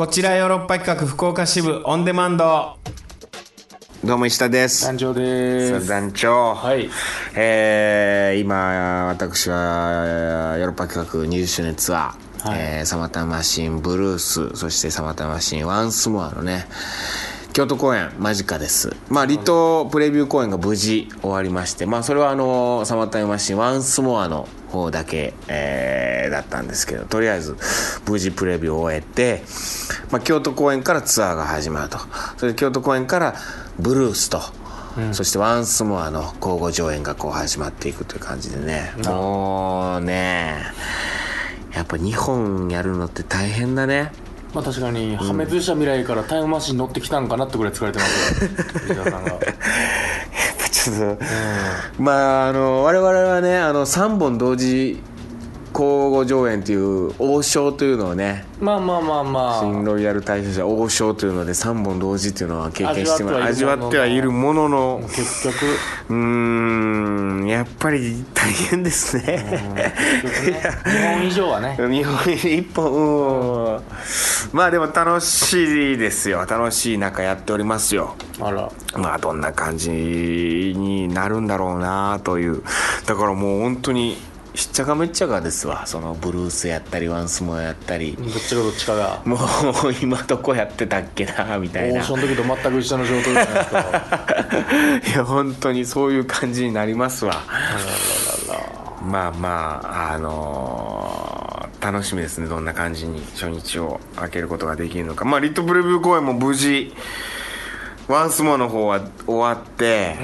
こちらヨーロッパ企画福岡支部オンデマンド。どうも石田です。団長です。団長。はい。えー、今私はヨーロッパ企画20周年ツアー、はい。えーサマタマシンブルースそしてサマタマシンワンスモアのね京都公演間近です。まあ離島プレビュー公演が無事終わりましてまあそれはあのサマタマシンワンスモアの方だけ、えーだったんですけどとりあえず無事プレビューを終えて、まあ、京都公演からツアーが始まると。それで京都公演からブルースとそしてワンスモアの交互上演がこう始まっていくという感じでね。もうねやっぱ日本やるのって大変だねまあ確かに破滅した未来からタイムマシン乗ってきたんかなってぐらい疲れてますよ。石田さんが。やっぱちょっと、まああの我々はねあの3本同時交互上演という王将というのをねまあまあまあまあ。新ロイヤル大賞者王将というので3本同時というのは経験しても味味わってははいいるるものの。結局。うーんやっぱり大変ですね、ね。日本以上はね。日本一本うん まあでも楽しいですよ。楽しい中やっておりますよ。あら。まあどんな感じになるんだろうなという。だからもう本当にしっちゃかめっちゃかですわ。そのブルースやったりワンスモアやったり。どっちがどっちかが。もう今どこやってたっけなみたいな。オーションの時と全く一緒の状態じゃないですか。いや本当にそういう感じになりますわ。あらららら。まあまああのー楽しみですね。どんな感じに初日を開けることができるのか。まあリットプレビュー公演も無事ワンスモアの方は終わって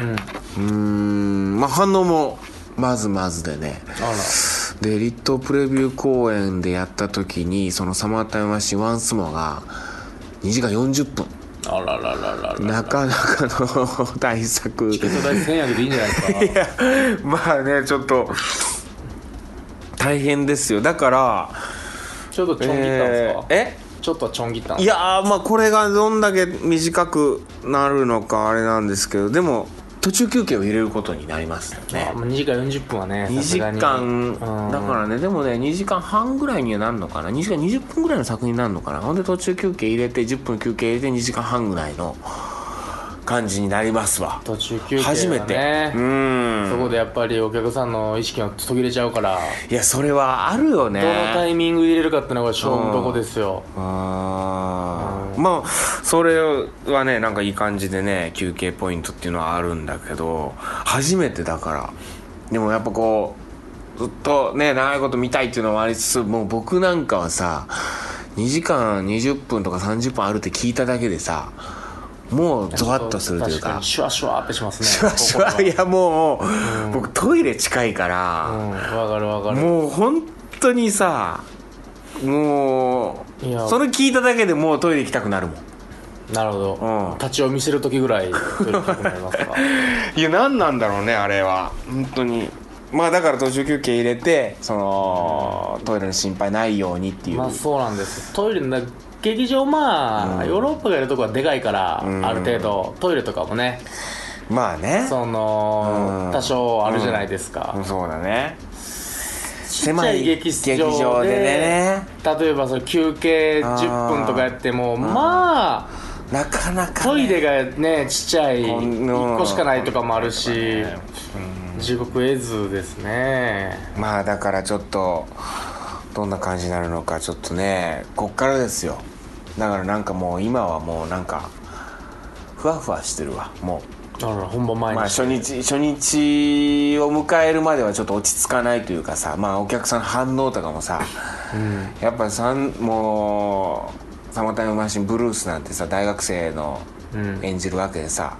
うーんまあ反応もまずまずでね。あでリットプレビュー公演でやった時にそのサマータイムマシンワンスモアが2時間40分。らあらららららなかなかの 大作。チケット代1000円あげていいんじゃないですか。いやまあねちょっと大変ですよ。だからちょっとちょん切ったんですか、えちょっとちょん切ったんいやーまあこれがどんだけ短くなるのかあれなんですけどでも途中休憩を入れることになりますよね。あまあ2時間40分はね2時間だらからねでもね2時間半ぐらいにはなるのかな？2時間20分ぐらいの作品になるのかな？ほんで途中休憩入れて10分休憩入れて2時間半ぐらいの感じになりますわ。途中休憩はね。初めて。うん。そこでやっぱりお客さんの意識が途切れちゃうから。いやそれはあるよね。どのタイミングで入れるかってのが勝負どこですよ。あー。まあそれはねなんかいい感じでね休憩ポイントっていうのはあるんだけど初めてだから。でもやっぱこうずっとね長いこと見たいっていうのはありつつもう僕なんかはさ2時間20分とか30分あるって聞いただけでさもうゾワッとするというか。シュワシュワってしますね。シュワシュワいやもう、僕トイレ近いから、うんわかるわかる。もう本当にさもうそれ聞いただけでもうトイレ行きたくなるもん。なるほど、うん。立ちを見せる時ぐらいトイレ行きたくなりますか？いや何なんだろうねあれは。本当に。まあだから途中休憩入れてそのトイレの心配ないようにっていう、まあそうなんです。トイレの劇場まあ、ヨーロッパがやるとこはでかいから、ん。ある程度トイレとかもね。まあね。その、うん。多少あるじゃないですか、うん。そうだね。ちっちゃい劇場で劇場でね。例えばその休憩10分とかやってもまあなかなか、ね、トイレがねちっちゃいこん1個しかないとかもあるし地獄絵図ですね。まあだからちょっとどんな感じになるのかちょっとねこっからですよだからなんかもう今はもうなんかふわふわしてるわもだから本番前に。うまあ初日初日を迎えるまではちょっと落ち着かないというかさまあお客さんの反応とかもさうん。やっぱさんもう「サマータイムマシンブルース」なんてさ大学生のうん。演じるわけでさ、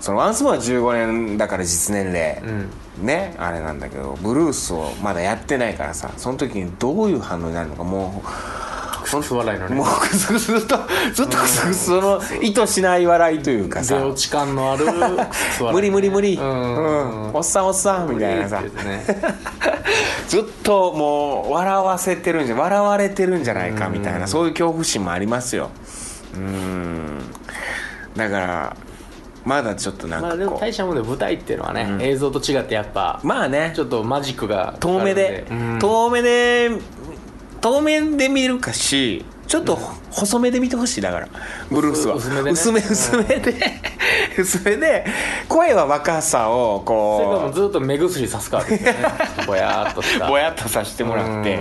そのワンスモア15年だから実年齢、うん。ねあれなんだけどブルースをまだやってないからさその時にどういう反応になるのかもクスクス笑いのね。うもうクスクスずっとずっとクスクスその意図しない笑いというかさ。出落ち感のあるクスクス笑い 無理無理無理、うん。うん。おっさんおっさんみたいなさ。ね。ずっともう笑わせてるんじゃ笑われてるんじゃないかみたいなそういう恐怖心もありますよ。うん。だからまだちょっとなんまあでも大したもんで舞台っていうのはね、映像と違ってやっぱうまあね。ちょっとマジックが遠目で遠目で遠目で見るかしちょっと細めで見てほしいだから。ブルースは。薄めでね。薄め薄めで。薄めで声は若さをそれからもうこずっと目薬さすからですよね。ぼやーっとした。うぼやっとさせてもらって。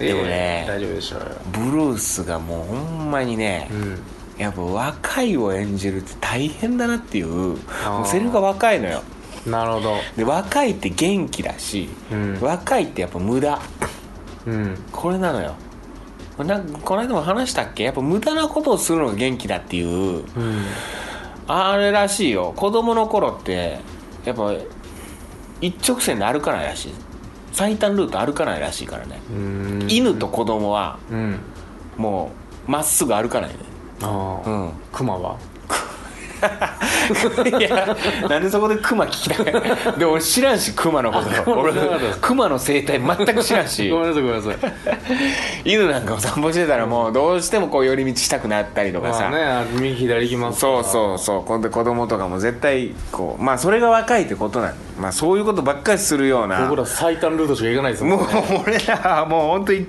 うん。でもね大丈夫でしょうよ。ブルースがもうほんまにね、うん。やっぱ若いを演じるって大変だなっていうもうセリフが若いのよ。なるほど。で若いって元気だし、うん。若いってやっぱ無駄うん。これなのよ。なんかこの間も話したっけ？やっぱ無駄なことをするのが元気だっていう。うん。あれらしいよ。子供の頃ってやっぱ一直線で歩かないらしい。最短ルート歩かないらしいからね、うん。犬と子供はうん。もうまっすぐ歩かないね。ああ。うん。クマは？いやなんでそこでクマ聞きたい？で俺知らんしクマのこと。俺クマの生態全く知らんし。ごめんなさいごめんなさい。犬なんかを散歩してたらもうどうしてもこう寄り道したくなったりとかさ、まあねあ右左行きますそうそうそう。今度子供とかも絶対こうまあそれが若いってことなん。だまあそういうことばっかりするような。僕ら最短ルートしか行かないですもんもう俺らはもう本当に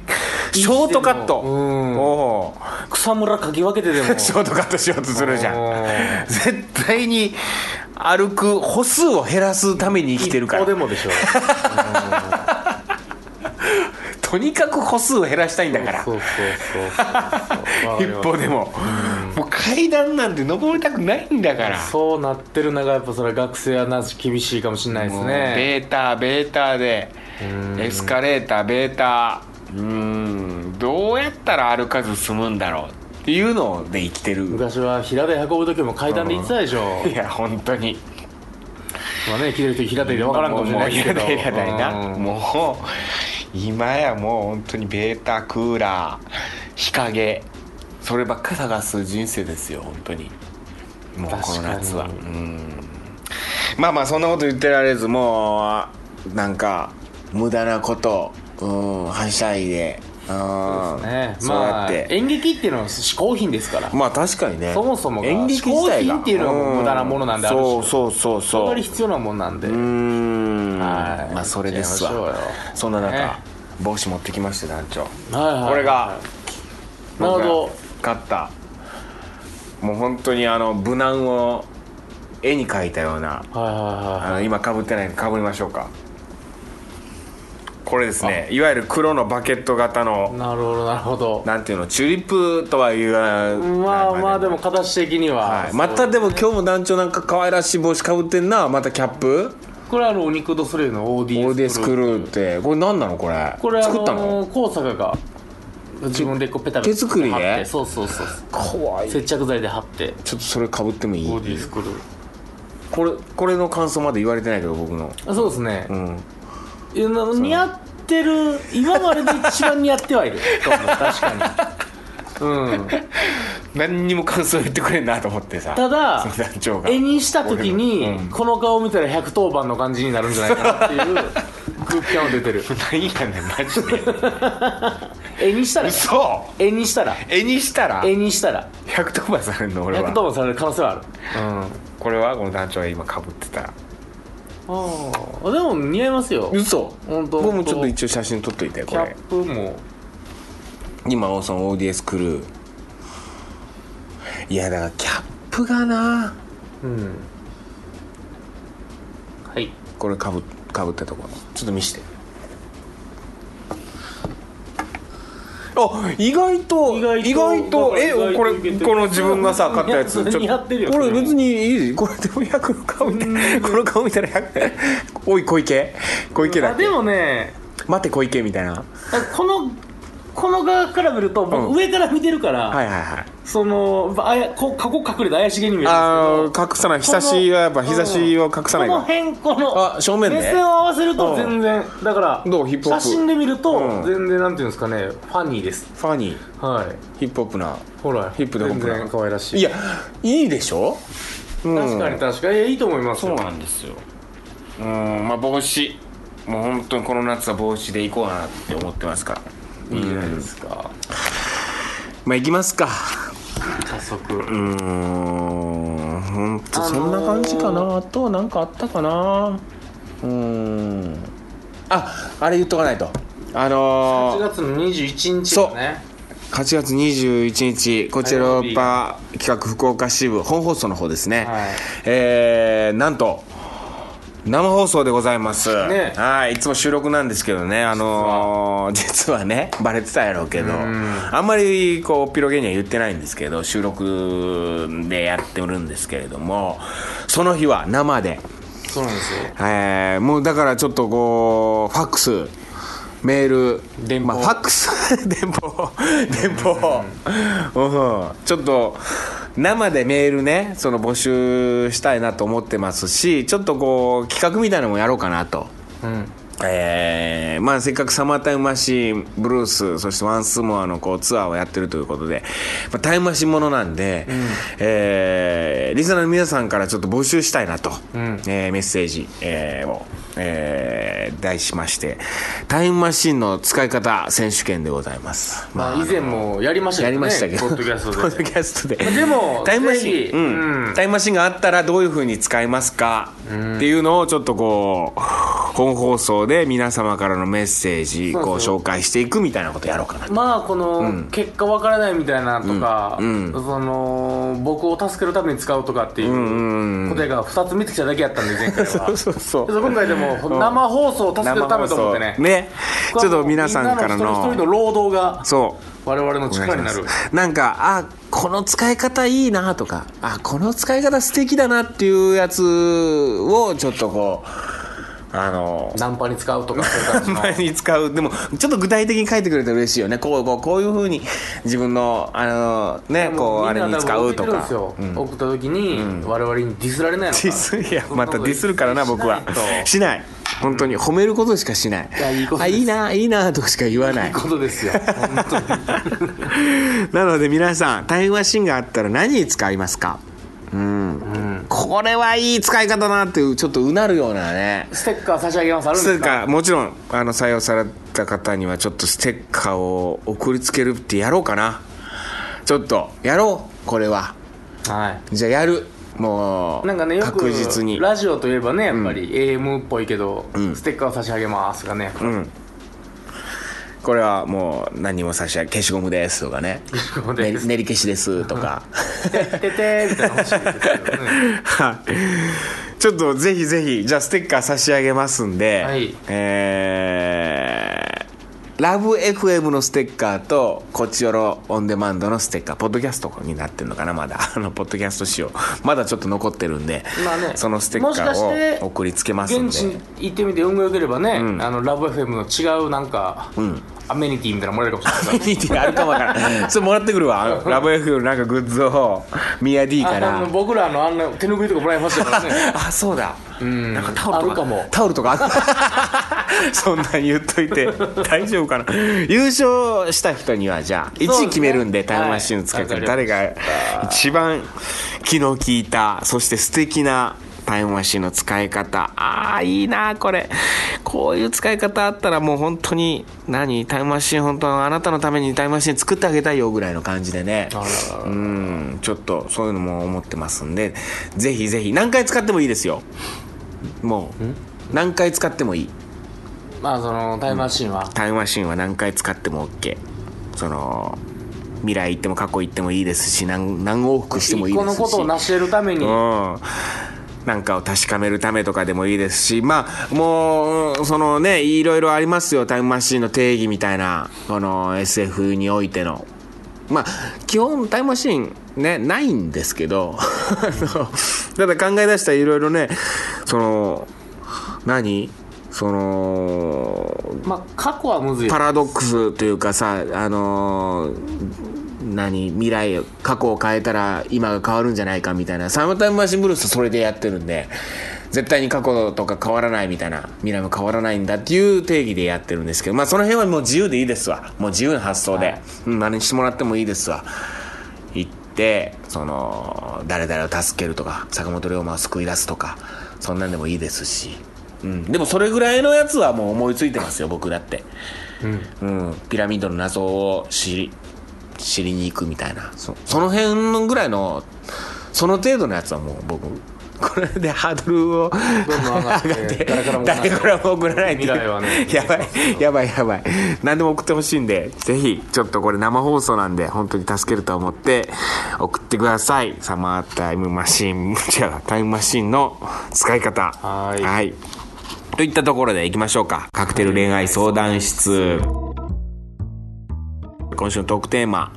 ショートカット。うん。おう。草むらかき分けてでも。ショートカットしようとするじゃん。う。ん絶対に歩く歩数を減らすために生きてるから。一歩でもでしょとにかく歩数を減らしたいんだから。そうそうそうそう。一歩でも。もう階段なんて登りたくないんだから。そうなってるのがやっぱそれは学生はな厳しいかもしれないですね。ベータベータで。うん。エスカレーターベータうーんどうやったら歩かず済むんだろうっていうので生きてる。昔は平台運ぶ時も階段で行ってたでしょ。いや本当に。まあね聞いてる人平台で分からんかもしれないけど。もういやだいな、うん。もう今やもう本当にベータクーラー日陰そればっか探す人生ですよ本当に。もうこの夏は。うん。まあまあそんなこと言ってられずもうなんか無駄なことうんはしゃいで。うん。ね。そうやまあって、演劇っていうのは嗜好品ですから。まあ確かにね。そもそもが演劇自品っていうのが無駄なものなんである種そうそうそう。そそうれ必要なもんなんで。うーん。はい。まあそれですわ。そんな中、ね。帽子持ってきました団長。はいはいはい。これがなるほど。買った。もう本当にあの無難を絵に描いたような。はいはあの今かぶってないんでかぶりましょうかこれですね。いわゆる黒のバケット型のなるほどなるほど。なんていうのチューリップとは言わない。まあまあでも形的には、はい、またでも今日も団長なんか可愛らしい帽子かぶってんな。またキャップ？これはあのお肉ドスレイのオーディオーディスクルーって。これ何なのこれ？これあ作ったの？の高坂が自分でこうペタペタ手作りで？そうそうそうかわいい。接着剤で貼って。ちょっとそれかぶってもいい？オーディスクルーこれこれの感想まで言われてないけど僕の。あそうですね、うん似合ってる今までで一番似合ってはいる。確かに。うん。何にも感想言ってくれんなと思ってさ。ただその団長が。絵にした時に、うん。この顔見たら110番の感じになるんじゃないかなっていう 空気感は出てる。何やねんマジで。絵にしたら。嘘。絵にしたら。絵にしたら？絵にしたら。100飛ばされるの俺は。110番される可能性はある。うん。これはこの団長が今かぶってたああでも似合いますよ。嘘。本当。僕もちょっと一応写真撮っといてこれ。キャップも。今そのオーディエスクルーいやだからキャップがな。うん。はい。これかぶかぶったとこ。ろちょっと見してあ意外と意外と意外とえこれこの自分がさ買ったやつちょってるよ。これ別にいいこれでも100の顔見てこの顔見たら100おい小池？小池だっけ？あでもね待て小池みたいな。このこの側から見ると僕うん。上から見てるから、はいはいはい。そのあやこ過去隠れて怪しげに見えるんですけあどー隠さない。日差しはやっぱ日差しを隠さないこのか辺このあ正面で目線を合わせると全然だからどう？ヒップホップ。写真で見るとうん。全然なんていうんですかねファニーです。ファニー。はい。ヒップホップな。ほらヒップでホップな全然可愛らしい。いやいいでしょ、うん。確かに確かに。いやいいと思いますそうよなんですよ。うんまあ帽子。もう本当にこの夏は帽子で行こうかなって思ってますからいいじゃないですか。まあ行きますか。早速。うーん。本当そんな感じかな、あとは何かあったかな。うーん。ああれ言っとかないと。あ8のー。月の21日そう。だね8月21日。こちらヨーロッパ企画福岡支部本放送の方ですね、はい。えーなんと生放送でございます、ね。はいいつも収録なんですけどねあのー実は。ねバレてたやろうけどあんまりこうピロゲには言ってないんですけど収録でやってるんですけれどもその日は生で。そうなんですよ。えーもうだからちょっとこうファックスメール電報。まあ、ファックス 電報電報、うん、ちょっと生でメールねその募集したいなと思ってますしちょっとこう企画みたいなのもやろうかなと。えーまあ、せっかくサマータイムマシンブルースそしてワンスモアのこうツアーをやってるということで、まあ、タイムマシンものなんで、えーリスナーの皆さんからちょっと募集したいなと、ん。えーメッセージ、えーを、えー題しましてタイムマシンの使い方選手権でございます。まあ以前もやりましたやけどねりましたけど、ポッドキャストで。ポッドキャストで。でもタイムマシン、うん。うん。タイムマシンがあったらどういうふうに使いますか、っていうのをちょっとこう本放送で皆様からのメッセージこうそうそう紹介していくみたいなことやろうかなと。まあこの結果わからないみたいなとか、うん。その僕を助けるために使うとかっていう答えが2つ見てきただけやったんで前回は。そうそうそう。で今回でも生放送を助けるためと思ってね。ね。ちょっと皆さんからの一人の労働がそう。我々の力になる。なんかあこの使い方いいなとかあこの使い方素敵だなっていうやつをちょっとこうあのナンパに使うとかそういう感じの。前に使う。でもちょっと具体的に書いてくれたら嬉しいよね。こうこうこういうふうに自分のあのねこうあれに使うとか。送ってくるんですよ。送った時に我々にディスられないのかディスいやまたディスるからな僕は。しない。本当に。褒めることしかしない。いやいいあいいないいなとかしか言わない。いいことですよ。なので皆さんタイムマシンがあったら何に使いますか？うん、これはいい使い方だなっていうちょっとうなるようなね。ステッカー差し上げます。あるんステッですかカー。もちろんあの採用された方にはちょっとステッカーを送りつけるってやろうかな。ちょっとやろうこれは。はじゃあやる。もいうなんかねよく確実に。ラジオといえばねやっぱり AM っぽいけど、ん。ステッカーを差し上げますがね、うんこれはもう何も差し上げ消しゴムですとかね。消しゴムです。練り練り消しですとか。て っててみたいなの欲しいですけどね。はい。ちょっとぜひぜひじゃあステッカー差し上げますんで、はい。えーラブ FM のステッカーとこっちよろオンデマンドのステッカーポッドキャストになってるのかなまだ。あのポッドキャスト仕様まだちょっと残ってるんで、まあね。そのステッカーを送りつけますんで。現地に行ってみて運が良ければね、あのラブ FM の違うなんか、アメニティみたいなのもらえるかもしれない。コミュニティがあるかもわからん。それもらってくるわ。ラブ FM のなんかグッズをミヤ D かあらの僕らのあんな手拭いとかもらいましたからね。あそうだ。ん。なんかタオルとか。あるかも。タオルとかある そんなん言っといて。大丈夫かな？優勝した人にはじゃあ1位決めるんでタイムマシンの使い方、はい。誰が一番気の利いたそして素敵なタイムマシンの使い方。ああいいなこれ。こういう使い方あったらもう本当に何？タイムマシン本当あなたのためにタイムマシン作ってあげたいよぐらいの感じでね。うん。ちょっとそういうのも思ってますんで。ぜひぜひ何回使ってもいいですよ。もう何回使ってもいい。まあそのタイムマシンは、タイムマシンは何回使っても OK その未来行っても過去行ってもいいですし何何往復してもいいですし。のことを成し得るために、うんなんかを確かめるためとかでもいいですしまあもうそのねいろいろありますよ。タイムマシンの定義みたいなこの SF においての。まあ基本タイムマシンねないんですけど ただ考え出したらいろいろねその何？そのまあ過去はむずいパラドックスというかさあのー何未来過去を変えたら今が変わるんじゃないかみたいな。サムタイムマシンブルースそれでやってるんで絶対に過去とか変わらないみたいな。未来も変わらないんだっていう定義でやってるんですけどまあその辺はもう自由でいいですわ。もう自由な発想で、はい。うん、何してもらってもいいですわ。行ってその誰々を助けるとか坂本龍馬を救い出すとかそんなんでもいいですし、うん、でもそれぐらいのやつはもう思いついてますよ僕だって。うん、ピラミッドの謎を知り知りに行くみたいな。そその辺のぐらいのその程度のやつはもう僕これでハードルをどんどん上がって誰からも送らない。ってやばいやばいやばい。何でも送ってほしいんでぜひちょっとこれ生放送なんで本当に助けると思って送ってください。サマータイムマシン違うタイムマシンの使い方。はい。はい。といったところでいきましょうか。カクテル恋愛相談室今週のトークテーマ。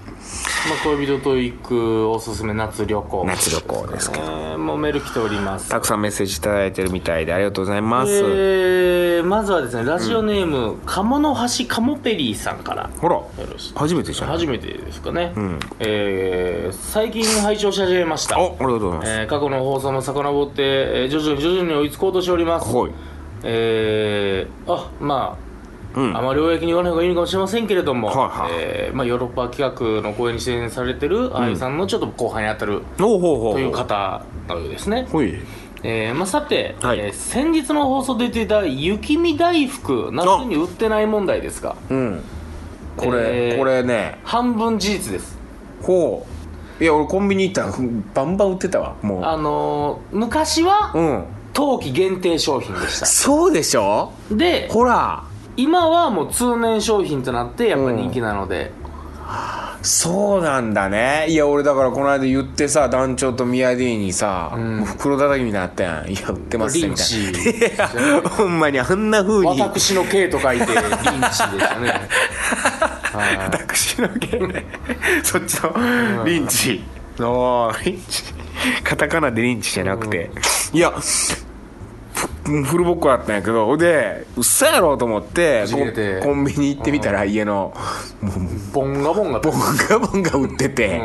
まあ、恋人と行くおすすめ夏旅行。夏旅行ですけどえーもうメール来ております。たくさんメッセージいただいてるみたいでありがとうございます、えーまずはですねラジオネーム、鴨の橋カモペリーさんから。ほらよろしい初めてじゃん。初めてですかね、ん。えー最近拝聴し始めました。おありがとうございます、えー過去の放送も遡って、えー徐々に徐々に追いつこうとしております。はい。えーあまあうん。あまり公に言わない方がいいのかもしれませんけれども、はえーまあ、ヨーロッパ企画の公演に出演されてるあゆさんのちょっと後輩にあたるという方のようですね、ほい。えーまあ、さて、はい。えー先日の放送で出てた雪見大福夏に売ってない問題ですが。うん。これ、えーこれね。半分事実です。ほう。いや俺コンビニ行ったらバンバン売ってたわもう。あのー昔はうん。冬季限定商品でした。そうでしょ？でほら今はもう通年商品となってやっぱ人気なので、そうなんだね。いや俺だからこの間言ってさ団長とミヤディにさ、ん。もう袋叩きみたいになったやん。いや売ってますねみたいリンチなほんまにあんな風に。私の K と書いてリンチでしたね。はい。私の芸 そっちのリンチ。のリンチ。カタカナでリンチじゃなくて、いやふフルボッコだったんやけどでうっそやろと思ってココンビニ行ってみたら家のボンガボンガボンガボンが売ってて、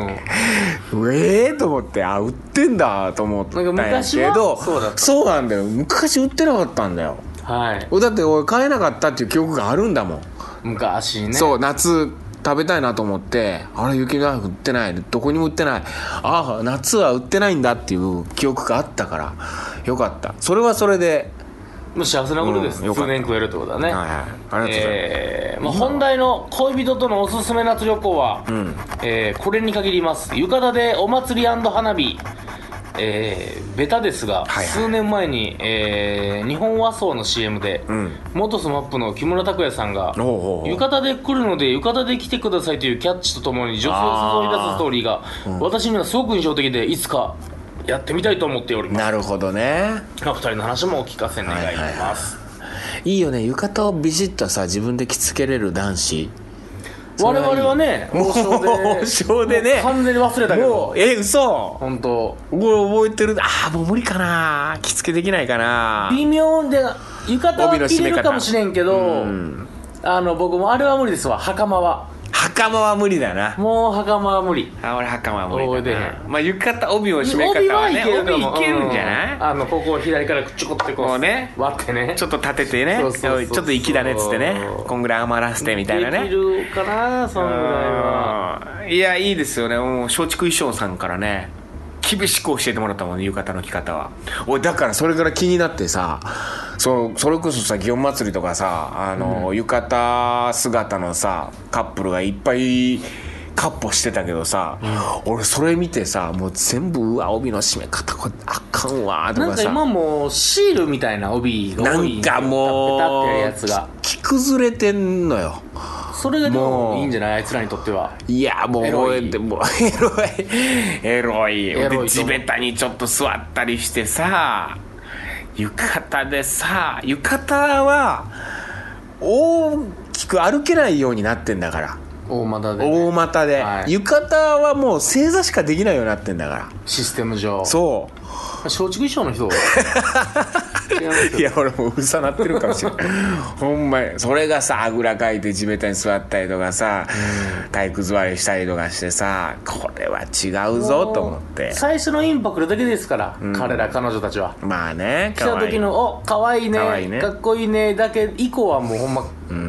うえーと思ってあ売ってんだと思ったんやけどそうだった。そうなんだよ。昔売ってなかったんだよ。はい。だって俺買えなかったっていう記憶があるんだもん。昔ね。そう夏食べたいなと思ってあれ雪が売ってないどこにも売ってない。ああ夏は売ってないんだっていう記憶があったからよかった。それはそれで。もう幸せなことです、うんよかった。通年食えるってことだね、はいはい。ありがとうございます、えーまあ、本題の恋人とのおすすめ夏旅行は、ん。えーこれに限ります。浴衣でお祭り花火。えーベタですが、はいはい。数年前に、えー日本和装の CM で、ん。元スマップの木村拓哉さんがほうほうほう。浴衣で来るので浴衣で来てくださいというキャッチとともに女性を誘い出すストーリーが、私にはすごく印象的でいつかやってみたいと思っております。なるほどね。まあ二人の話もお聞かせ願います、いいよね。浴衣をビシッとさ自分で着付けれる男子。我々はねもう王将で王将でね。完全に忘れたけもどうえ嘘。本当。これ覚えてる。ああもう無理かな。着付けできないかな。微妙で浴衣は着れるかもしれんけどうん。あの僕もあれは無理ですわ。袴は袴は無理だな。もう袴は無理。あ俺袴は無理だな。ん。まあ浴衣帯の締め方はいね帯いける。んじゃない、うんあのここを左からちょこってこうこうね。割ってね。ちょっと立ててね。ちょっと粋だねっつってね。こんぐらい余らせてみたいなできねるかなそんぐらいは。うん。いやいいですよね。もう松竹衣装さんからね厳しく教えてもらったもんね浴衣の着方は。俺だからそれから気になってさそそれこそさ祇園祭りとかさあの、浴衣姿のさカップルがいっぱいカッポしてたけどさ、俺それ見てさもう全部うわ帯の締め方これあかんわとかさ。なんか今もうシールみたいな帯がな多いんかもう着崩れてんのよそれがでもいいんじゃないあいつらにとっては。いやもうエロい。でもエロい。エロい。エロい地べたにちょっと座ったりしてさ浴衣でさ浴衣は大きく歩けないようになってんだから。大股でね、大股で、はい。浴衣はもう正座しかできないようになってんだから。システム上。そう松竹衣装の人？違 いや俺もううさなってるかもしれない ほんまにそれがさあぐらかいて地べたに座ったりとかさ体育座りしたりとかしてさこれは違うぞと思って。最初のインパクトだけですから、彼ら彼女たちは。まあね来た時の「お可愛いね可愛いね。かっこいいね」だけ以降はもうほんま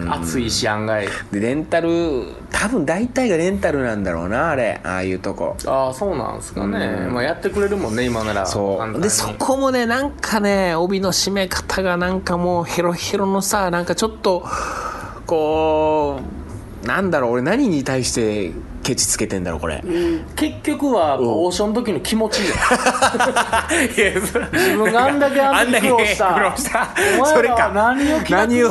熱いし案外でレンタル多分大体がレンタルなんだろうなあれ。ああいうとこ。ああそうなんですかね、まあ、やってくれるもんね今なら。そう。でそこもねなんかね帯の締め方がなんかもうヘロヘロのさなんかちょっとこうなんだろう俺何に対してケチつけてんだろうこれ。結局はオーションの時の気持ちよ。自分があんだけあんだけ苦労した。苦労した。それか。何を何を？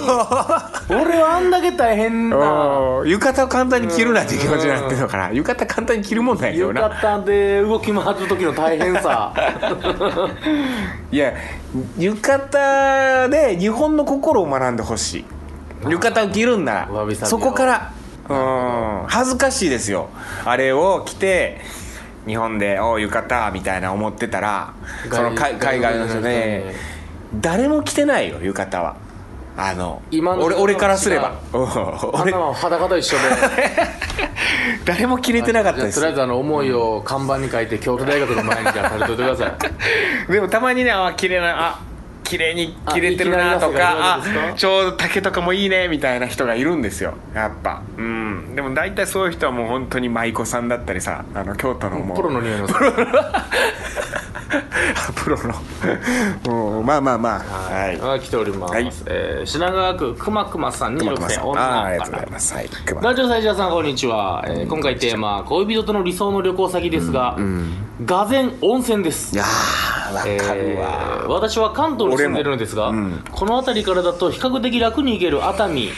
俺はあんだけ大変なうん。浴衣を簡単に着るなっていう気持ちになってるのかな。浴衣簡単に着るもんなんやけど浴な衣で動き回る時の大変さ。いや浴衣で日本の心を学んでほしい。浴衣を着るんならそこからうん。恥ずかしいですよ。あれを着て日本で「おう浴衣」みたいな思ってたらその海海外の人で誰も着てないよ浴衣は。あの今の俺俺からすれば。俺なの裸と一緒で。誰も着れてなかったです。とりあえずあの思いを看板に書いて京都大学の前にじといてください。でもたまにねあ綺麗なあ綺麗に切れてるなとかあちょうど竹とかもいいねみたいな人がいるんですよやっぱ。うん。でも大体そういう人はもう本当に舞妓さんだったりさあの京都のもう。プロの匂いの プロの。うんまあまあまあ。はい。あ来ております、はい。えー品川区くまくまさん26歳熊熊さん。女の子あありがとうございます。はい。熊。ラジオ最初さんこんにちは、えー今回テーマ恋人との理想の旅行先ですが、がぜん温泉です。いやーわかるえわー私は関東に住んでるんですが、うん。この辺りからだと比較的楽に行ける熱海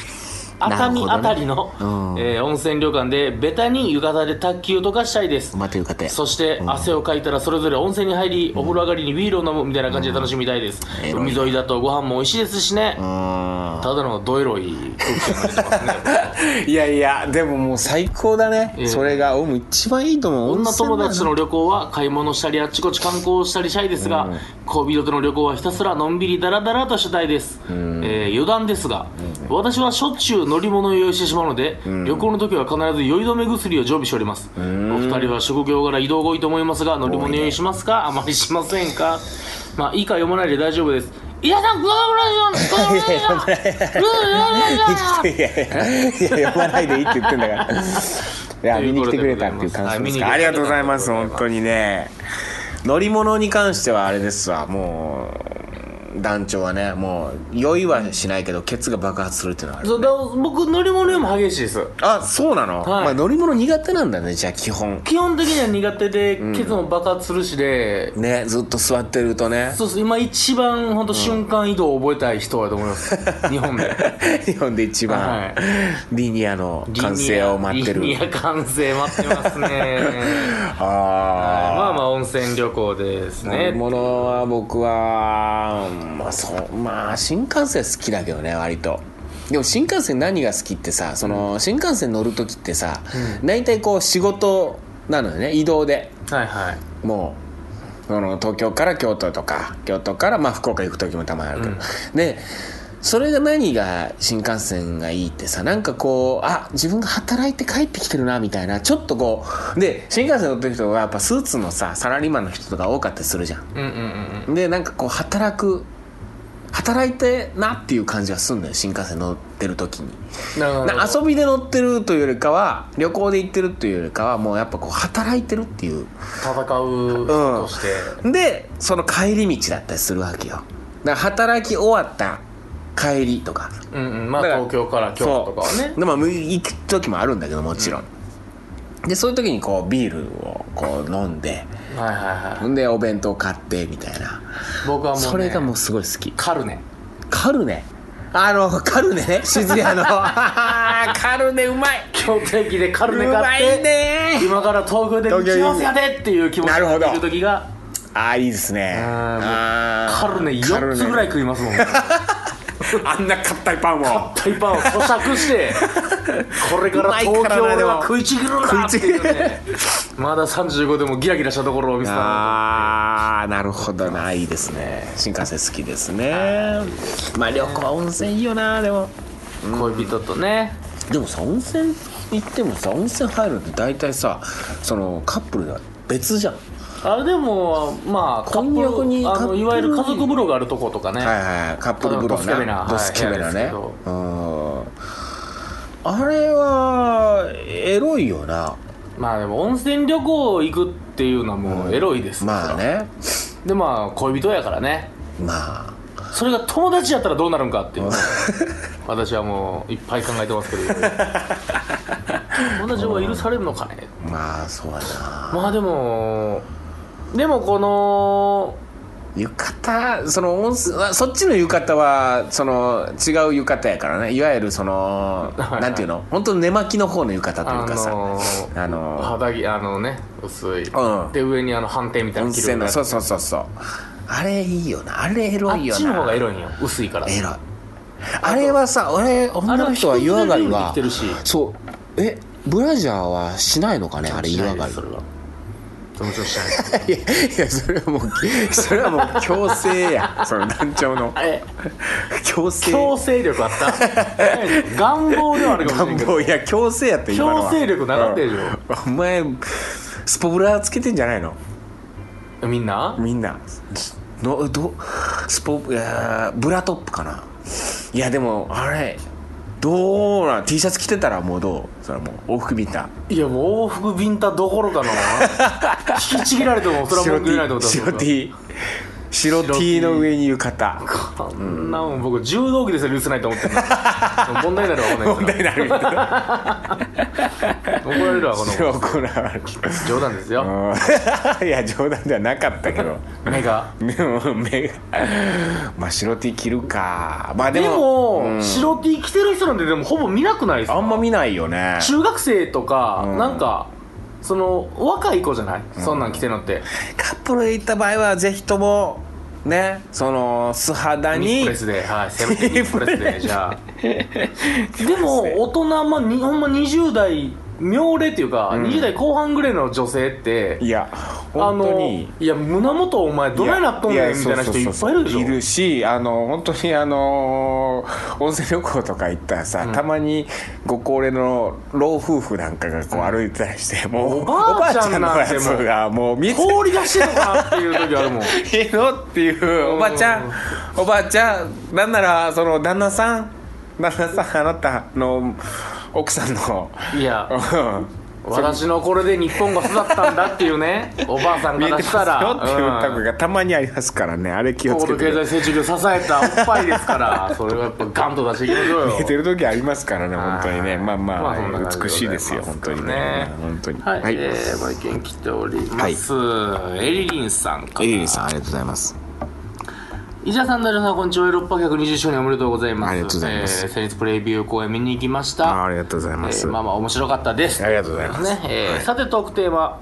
熱海あたりの、うん。えー温泉旅館でベタに浴衣で卓球とかしたいです。また浴衣そして汗をかいたらそれぞれ温泉に入り、お風呂上がりにビールを飲むみたいな感じで楽しみたいです、エロい海沿いだとご飯も美味しいですしね、うん。ただのドエロい空気が出てますね。いやいやでももう最高だね。ええ。それが俺も一番いいと思う。女友達との温旅行は買い物したりあっちこっち観光したりしたいですが、恋人との旅行はひたすらのんびりダラダラとしたいです、えー余談ですが、私はしょっちゅう乗り物を用意してしまうので、旅行の時は必ず酔い止め薬を常備しております、お二人は職業柄移動が多いと思いますが乗り物用意しますか？あまりしませんか？まあいいか読まないで大丈夫です。伊田さん、グーグーグーラジオいやいやいや読まないでいいって言ってんだからいや見に来てくれたっていう感想ですかありがとうございます本当にね乗り物に関してはあれですわもう団長はねもう酔いはしないけどケツが爆発するっていうのはある。そうだ僕乗り物よりも激しいです。あそうなの、はい。まあ、乗り物苦手なんだねじゃあ基本。基本的には苦手で、ケツも爆発するしで。ねずっと座ってるとね。そうです今一番本当瞬間移動を覚えたい人だと思います、日本で。日本で一番、はい。リニアの完成を待ってる。リニア完成待ってますね。ああまあまあ温泉旅行です乗りね物は僕はまあそうまあ新幹線好きだけどね割と。でも新幹線何が好きってさその新幹線乗る時ってさ、大体こう仕事なのよね移動で。はいはい。もうその東京から京都とか京都からまあ福岡行く時もたまにあるけど、でそれが何が新幹線がいいってさなんかこうあ自分が働いて帰ってきてるなみたいなちょっとこうで新幹線乗ってる人がやっぱスーツのさサラリーマンの人とか多かったりするじゃんうんうんうん。でなんかこう働く働いてなっていう感じがすんのよ新幹線乗ってる時に。遊びで乗ってるというよりかは旅行で行ってるというよりかはもうやっぱこう働いてるっていう。戦うとして、でその帰り道だったりするわけよ。だから働き終わった帰りとか。うんうん。まあ東京から京都とかはね。でも行く時もあるんだけどもちろん、でそういう時にこうビールをこう飲んではいはいはい。ほんでお弁当買ってみたいな。僕はもう、ね、それがもうすごい好き。カルネ。カルネ？あのカルネ？ね静谷の。カルネうまい。京都駅でカルネうまい買ってね。今から東京で打ち合わせやでっていう気持ちなる時が。ああいいですね。カルネ4つぐらい食いますもん。あんな硬いパンを。タイパンを咀嚼してこれから東京俺は食いちぎるんだっていうね。まだ35でもギラギラしたところを見せた。ああなるほどな。いいですね。新幹線好きですね。まあ旅行温泉いいよなでも。恋人とね。でもさ温泉行ってもさ温泉入るのって大体さそのカップルでは別じゃん。あれでもまあカップ混浴にルあのいわゆる家族風呂があるとことかね、はいはいカップル風呂ドスケベな。なドスケベなね。うんあれはエロいよな。まあでも温泉旅行行くっていうのはもうエロいですよまあね。でまあ恋人やからね。まあ。それが友達やったらどうなるんかっていう。私はもういっぱい考えてますけど。こんな情報は許されるのかね。まあそうやな。まあでもでもこの浴衣そのそっちの浴衣はその違う浴衣やからね。いわゆるそのなんていうの？本当寝巻きの方の浴衣というあかさ。のーあのー肌着あのね薄い、うん。で上にあの反転みたいな温の着るそうそうそうそう。あれいいよな。あれエロいよな。あっちの方がエロいんよ。薄いから。エロい。あれはさ俺女の人は湯上がりはそう。えブラジャーはしないのかね？あれ湯上がり。それはもちろんしない。や いやそれはもうそれはもう強制や。その団長の。え強制。強制力あった。願望ではあるかもしれんけど。願望いや強制やって今のは。強制力なかったでしょ。うん。お前スポブラつけてんじゃないの？みんな？みんな。のどスポいやブラトップかな。いやでもあれどうなん？T シャツ着てたらもうどう？それはもう往復ビンタ。いやもう往復ビンタどころかな。引きちぎられてもそれは白文句言えないと思った白 T 白 T の上に浴衣。こんなもん僕柔道着ですら許せないと思って るの。問題になるわ問題になる怒られるわこの怒られる。冗談ですよ。う んいや冗談ではなかったけど。目が。目が。まあ白 T 着るか。まあででもも、うん。白 T 着てる人なんてでもほぼ見なくないですか？あんま見ないよね。中学生とか、うん。なんかその若い子じゃない、そんなん着てるのって。カップルで行った場合はぜひともねその素肌にニップレスではいせめてニップレスでじゃあ。で。も大人まあにほんま20代妙齢っていうか、20代後半ぐらいの女性っていやあ本当のに。いや胸元お前どないなっとんねんみたいな人いっぱいいるでしょ。いるしあの本当にあの温泉旅行とか行ったらさ、うん。たまにご高齢の老夫婦なんかがこう歩いてたりして、もうおばあちゃんなんておばあちゃんのやつがもう見つ放り出してんのかなっていう時あるもん。いいのっていうおばちゃん。おばあちゃんなんならその旦那さん。旦那さんあなたの奥さんの。いや。うん。私のこれで日本が育ったんだっていうねおばあさんから見えてますしたら。よっていううんタグがたまにありますからねあれ気をつ高度けて経済成長期を支えたおっぱいですから。それはやっぱガンと出していきましょうよ。見えてる時ありますからね本当にねはいまあまあ、そんな感じで美しいですよ本当にね。本当に。はい、えー、ご意見来ております、エリリンさんから。エリリンさんありがとうございます伊沢さん、大丈さん、こんにちは。6 120周年おめでとうございます。ありがとうございますえー、先日プレビュー公演見に行きましあた。ありがとうございます、えーまあまあ面白かったです。ありがとうございますね、えーはいさてトークテーマ、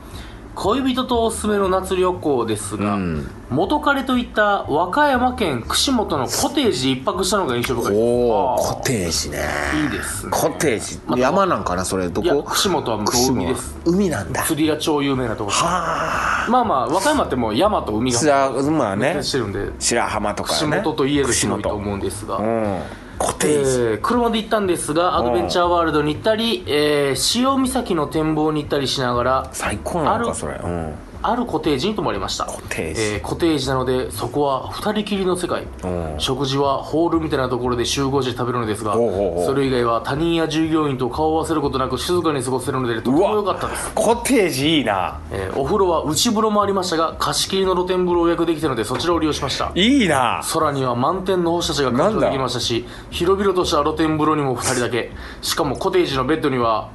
恋人とおすすめの夏旅行ですが、うん。元彼といった和歌山県串本のコテージで一泊したのが印象深いです。おコテージね。いいですね。コテージ。また山なんかなそれ。どこ？串本は向こう海です。海なんだ。釣りが超有名なところ。はあ。まあまあ、和歌山ってもう山と海がまあね。してるんで、白浜とかね。串本といえど広いと思うんですが。うんコテえージ、ー車で行ったんですがアドベンチャーワールドに行ったり、えー潮岬の展望に行ったりしながら最高なのあるかそれ。うんあるコテージに泊まりました。コテージえーコテージなのでそこは二人きりの世界。う。ん食事はホールみたいなところで集合して食べるのですがそれ以外は他人や従業員と顔を合わせることなく静かに過ごせるのでとても良かったですコテージいいな。えーお風呂は内風呂もありましたが貸し切りの露天風呂を予約できたのでそちらを利用しました。いいな。空には満天の星たちが観賞できましたし広々とした露天風呂にも2人だけ。しかもコテージのベッドには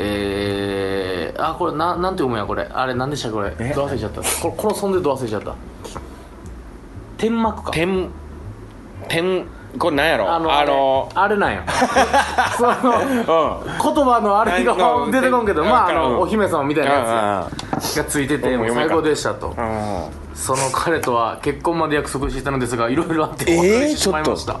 えー、あこれななんて読むんやこれ。あれ何でしたこれ。え？ど忘れちゃった。ここの存在ど忘れちゃった？天幕か。天天これなんやろ？あのあれあれなんよ そのうん。言葉のあれがうん出てこんけどうんまああうん。のお姫様みたいなやあつがついててうんもう最高でしたと。あその彼とは結婚まで約束していたのですがいろいろあって別れしてしまいました、で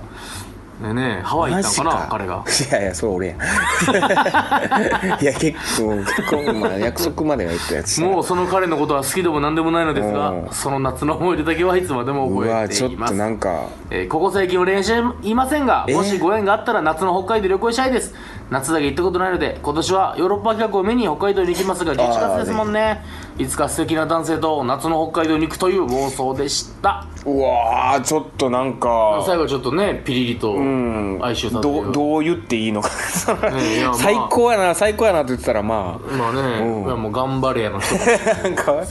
ねハワイ行ったんかな彼が。いやいやそう俺や いや結構結婚まあ約束までは言ったやつ。もうその彼のことは好きでも何でもないのですがうん。その夏の思い出だけはいつまでもう覚わちょっますなんか。えーここ最近は練習いませんが、えー？もしご縁があったら夏の北海道旅行したいです夏だけ行ったことないので今年はヨーロッパ企画を見に北海道に行きますが11月ですもんね。いつか素敵な男性と夏の北海道に行くという妄想でした。うわーちょっとなんか最後ちょっとねピリリとうん。哀愁させどどう言っていいのか。ねまあ。最高やな最高やなって言ってたらままあね、うん。いやもう頑張れやの人あなんかね。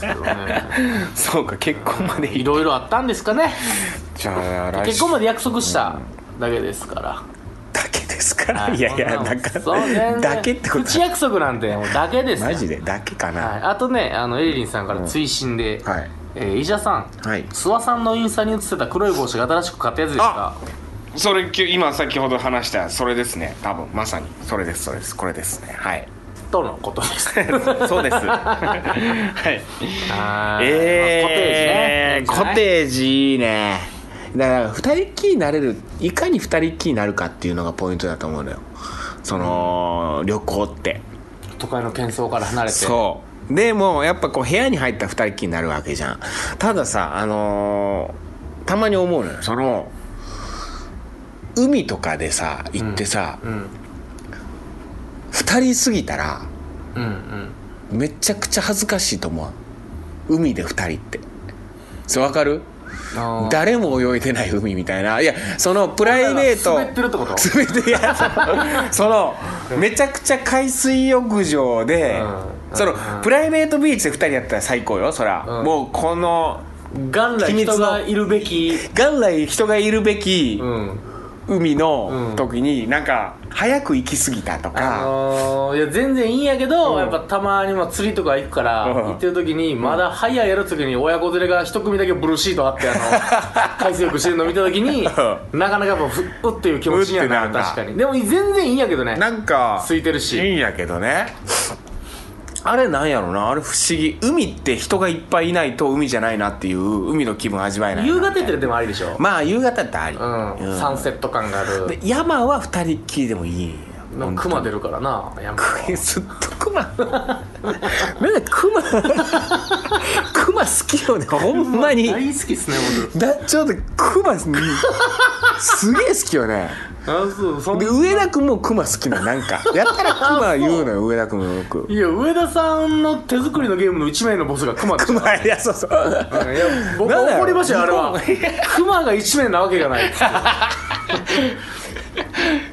そうか結婚までいいろいろあったんですかね。じゃあ結婚まで約束しただけですからだから。んい。やいやなん。かだけってこと。口約束なんてもうだけですよ。マジで？だけかな？はい、あとねあのエリリンさんから追伸で、はい。えー、医者さん。はい。諏訪さんのインスタに写ってた黒い帽子が新しく買ったやつですか？それき今先ほど話したそれですね。多分まさに。それですそれです。これですね。はい。とのことです。そうです。はい。はい。えー、まあコテージいいねだから二人っきりになれるいかに二人っきりになるかっていうのがポイントだと思うのよ。その、旅行って。都会の喧騒から離れて。そう。でもやっぱこう部屋に入ったら二人っきりになるわけじゃん。たださあのーたまに思うのよ。その海とかでさ行ってさ、うん。二人過ぎたらうんうん。めちゃくちゃ恥ずかしいと思う。海で二人って。それわかる？誰も泳いでない海みたいな。いやそのプライベート。滑ってるってこと？滑っていやそ そのめちゃくちゃ海水浴場で、うん。そのうん。プライベートビーチで2人やったら最高よそら、うん。もうこの元来人がいるべき。元来人がいるべきうん海うのん時になんか早く行き過ぎたとあか、のーいや全然いいんやけど、うん。やっぱたまにまあ釣りとか行くから、うん。行ってる時にまだ早いやる時に親子連れが一組だけブルーシートあってあの 海水浴してるの見た時になかなかやっぱふうっていう気持ちにはな。る確かに。でも全然いいんやけどね。なんか空いてるし。いいんやけどねあれなんやろな。あれ不思議。海って人がいっぱいいないと海じゃないなっていう海の気分味わえないな夕方行ってるでもありでしょ、まあ夕方ってあり、うん。うん。サンセット感がある。で山は二人っきりでもいいんや。なんか熊出るからな山は。ずっとクマ なんかクマクマ好きよね。ほんまに。大好きっすね僕。だちょっとクマすげえ好きよねあそうで上田君もクマ好きなのなんか。やったらクマ言うのよ上田君もよくいや上田さんの手作りのゲームの一枚のボスが熊でしょ。クマいやそうそう。いや僕なんだよ。怒りましたよあれは熊が一面なわけがない。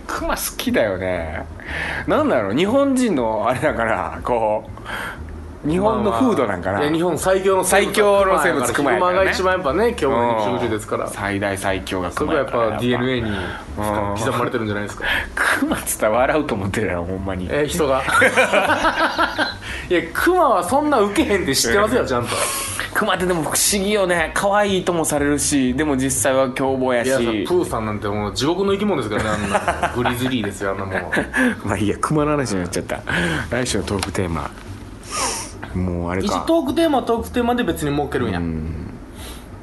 クマ好きだよね。なんだろう日本人のあれだからこう日本の風土なんかな、いや日本最強の最強の生物熊やからね。熊が一番やっぱね強うん力種ですから。最大最強がクマそこはやっぱ DNA にうん。刻まれてるんじゃないですか。クマっつったら笑うと思ってるやろほんまに。え人が。いや熊はそんなウケへんって知ってますよちゃんと。クマってでも不思議よね。可愛いともされるしでも実際は凶暴やいやプしーさんなんてもう地獄の生き物ですからねあんな。の グリズリーですよあんなもん。まあいいやクマの話になっちゃった。来週のトークテーマもうあれか。トークテーマはトークテーマで別に設けるんや。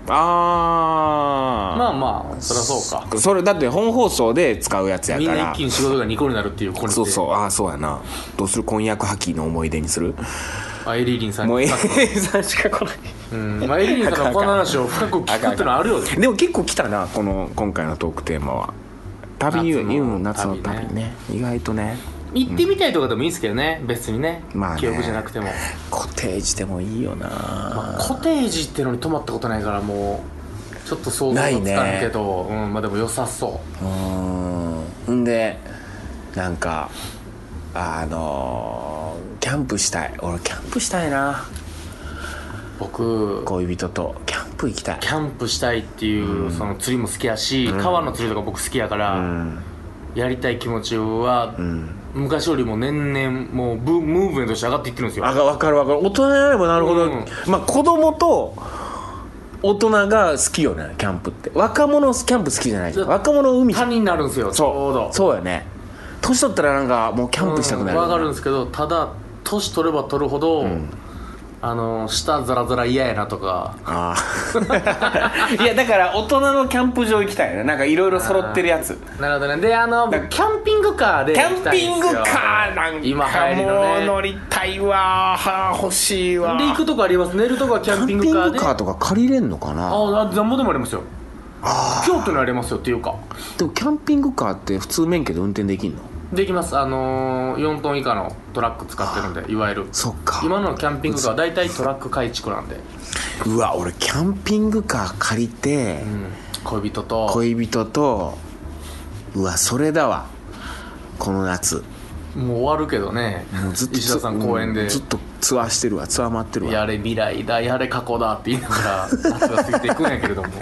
ああまあまあそりゃそうか。それだって本放送で使うやつやみんなから一気に仕事が2個になるっていうこれそうそうああそうやな。どうする婚約破棄の思い出にする？あエリリンさんもうに A さんしか来ない。うんまあエリリンさんがこんな話を深く聞くってのはあるよね。でも結構来たなこの今回のトークテーマは。旅夏のうん夏の旅旅ね。意外とね行ってみたいとかでもいいですけどね別にね,、まあね。記憶じゃなくても、コテージでもいいよな、まあ、コテージってのに泊まったことないからもうちょっと想像がつかんけど、うん、まあでも良さそう。ーん。んでなんかあのーキャンプしたい。俺キャンプしたいな。僕恋人とキャンプ行きたい。キャンプしたいっていう、その釣りも好きやし、川の釣りとか僕好きやから、うん。やりたい気持ちは、うん昔よりも年々もうブムーブメントとして上がっていってるんですよ。あ分かる分かる。大人になればなるほど、うん。まあ子供と大人が好きよねキャンプって。若者キャンプ好きじゃない。若者海。谷になるんですよちょうど。そうそうやね。年取ったらなんかもうキャンプしたくなるよね、わかるんですけどただ年取れば取るほど、あの舌ザラザラ嫌やなとか。ああ いやだから大人のキャンプ場行きたいね。なんかいろいろ揃ってるやつ。なるほどね。であのだキャンピングカーでキ行きャンピンたいんですよ。グカーなんか今流行りのもうね乗りたいわは欲しいわで行くとこあります。寝るとこはキャンピングカーで。とか借りれんのかな？ああなんぼでもありますよ。京都にありますよっていうか。でもキャンピングカーって普通免許で運転できんの？できます。あのー、4トン以下のトラック使ってるんでいわゆる。そっか。今のキャンピングカーは大体トラック改築なんで、うわ俺キャンピングカー借りて、うん、恋人と。恋人とうわそれだわ。この夏。もう終わるけどね。ずっと石田さん公園で。うずっとツアーしてるわ。ツアー回ってるわ。やれ未来だやれ過去だって言いながら夏が過ぎていくんやけれども。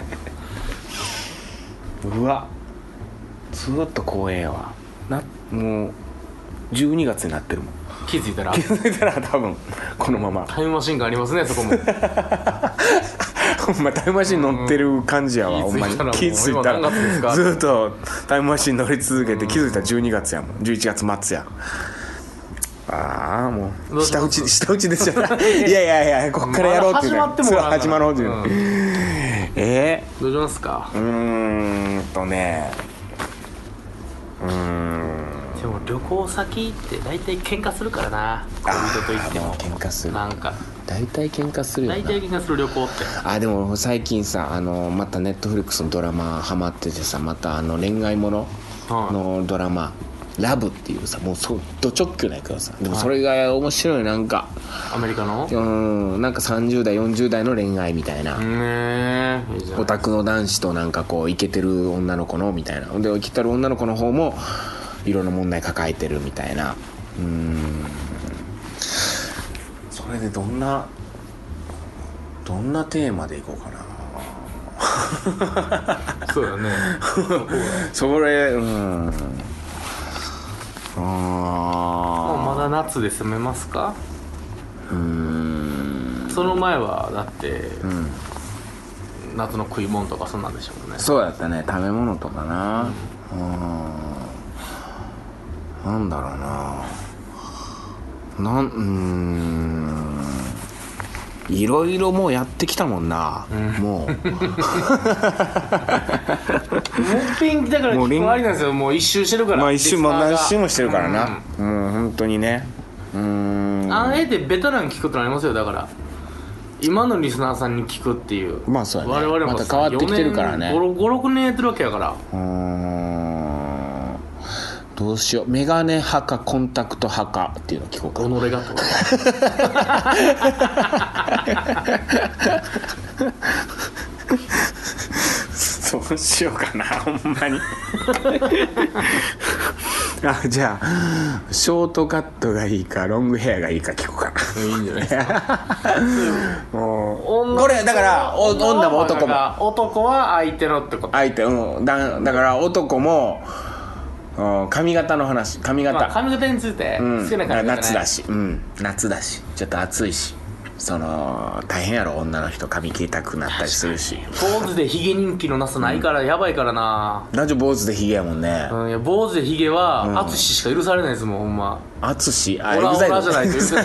うわ。ずっと公園やわなもう12月になってるもん。気づいたら？気づいたら多分このまま。タイムマシンがありますねそこも。ほんまタイムマシン乗ってる感じやわ、うん。ほんまに気づいたら。ずっとタイムマシン乗り続けて気づいたら12月やもん。11月末や。ああもどう下打ち下打ちですよ いやいやいやこっからやろうっていうまだ始まっても始まろうっていう、うん。えどうしますか？ー、うーんとねうーん。でも旅行先って大体喧嘩するからな。恋人と行っても。喧嘩する。なんか。大体喧嘩するよな大体喧嘩する旅行って。あでも最近さあのまたネットフリックスのドラマハマっててさまたあの恋愛ものはい。のドラマ「ラブっていうさもうそうド直球なんやけどさでもそれが面白いなんか。アメリカの？うんなんか30代40代の恋愛みたいな、オタクの男子となんかこうイケてる女の子のみたいな。でイケてる女の子の方もいろんな問題抱えてるみたいな。うん。それでどんなどんなテーマでいこうかな。そうだね。それうん。あもうまだ夏で攻めますか？ーうん。その前はだってうん。夏の食い物とかそんなんでしょうね。そうやったね。食べ物とかな。うん。なんだろうな。なんうーんいろいろもうやってきたもんな、もう。もっぺんだからもうありなんですよ。もう一周してるから。まあ一周も何周もしてるからな。うん、本当にね。うーん。あえてベテラン聞くってのありますよ。だから今のリスナーさんに聞くっていう。まあそうやね。我々もまた変わってきてるからね。56年やってるわけやから。うーんどうしよう。メガネ派かコンタクト派かっていうの聞こうか己がと？そうしようかなほんまに。あじゃあショートカットがいいかロングヘアがいいか聞こうかな。いいんじゃないですか？もうこれだからお女も男も。男は相手のってこと？相手うん。だだから男もうん髪型の話髪型、まあ髪型についてうん。好きな髪型、ね。夏だし。うん。夏だし。ちょっと暑いし。その大変やろ女の人髪切りたくなったりするし。坊主でヒゲ人気のなさないからやばいからな、男女坊主でヒゲやもんね。うん、いや坊主でヒゲはん。淳しか許されないですもんほんま。淳あオラオ EXILE ラじゃないと許せない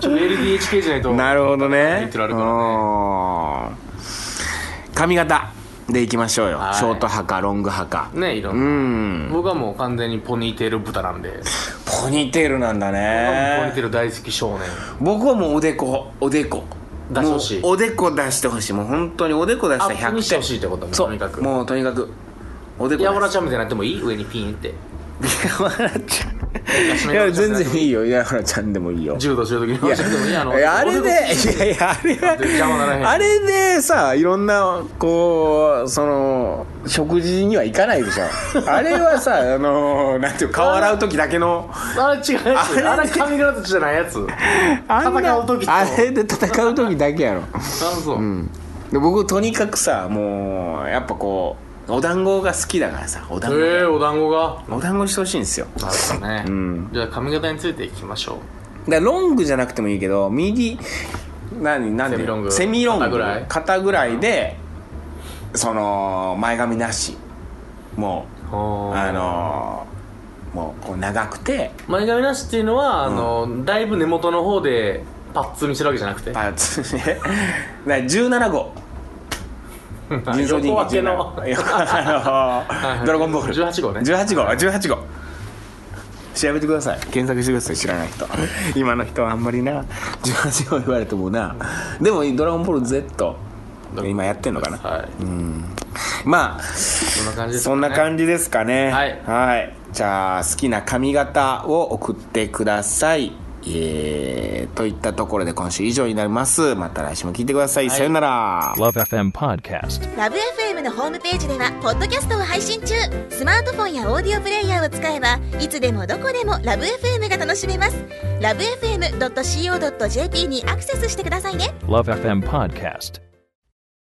LDHK じゃないとなるほどね。言ってられるからね。うん髪型でいきましょうよ、はい。ショート派かロング派か。うねいろんな、ん。僕はもう完全にポニーテール豚なんでポニーテールなんだ僕はもうポニーねテール大好き少年。僕はもうおでこおでこ。出してほしい。もうおでこ出してほしい。もう本当におでこ出したら100アップにして点ほしいってこともそう。とにかく。もうとにかく。おでこやわらちちゃんみたいになってもいい？上にピンってちゃんいや全然いいよ。やわらちゃんでもいいよ。柔道してるいあのいやあれでいやいやあれはあれでさいろんなこうその食事には行かないでしょ。あれはさ あのなんていうか顔洗う時だけのあれ違うやつあれ髪型じゃないやつ戦うあれで戦う時だけやろあそう、うんで僕とにかくさもうやっぱこうお団子が好きだからさお団子、ええお団子が？お団子してほしいんですよ。なるほどね、ん。じゃあ髪型についていきましょだからロングじゃなくてもいいけど右何何で？セミロング。セミロング。肩ぐらい？肩ぐらいでその前髪なし。もうあのーもうこう長くて。前髪なしっていうのは、あのだいぶ根元の方でパッツンにしてるわけじゃなくて？パーツね。だから17号 人造人間横分けの17横あのドラゴンボール。18号ね。18号。18号。調べてください。検索してください。知らない人。今の人はあんまりな。18号言われてもな。でもドラゴンボール Z 今やってんのかな。はい、まあそんな感じですか、そね、んな感じですかね。はい。はい。じゃあ好きな髪型を送ってくださいえー、といったところで今週以上になります。また来週も聞いてください、さよなら。Love FM Podcast. ラブ f m のホームページではポッドキャストを配信中。スマートフォンやオーディオプレイヤーを使えばいつでもどこでもラブ f m が楽しめます。ラブ FM.co.jp にアクセスしてくださいね。Love FM Podcast.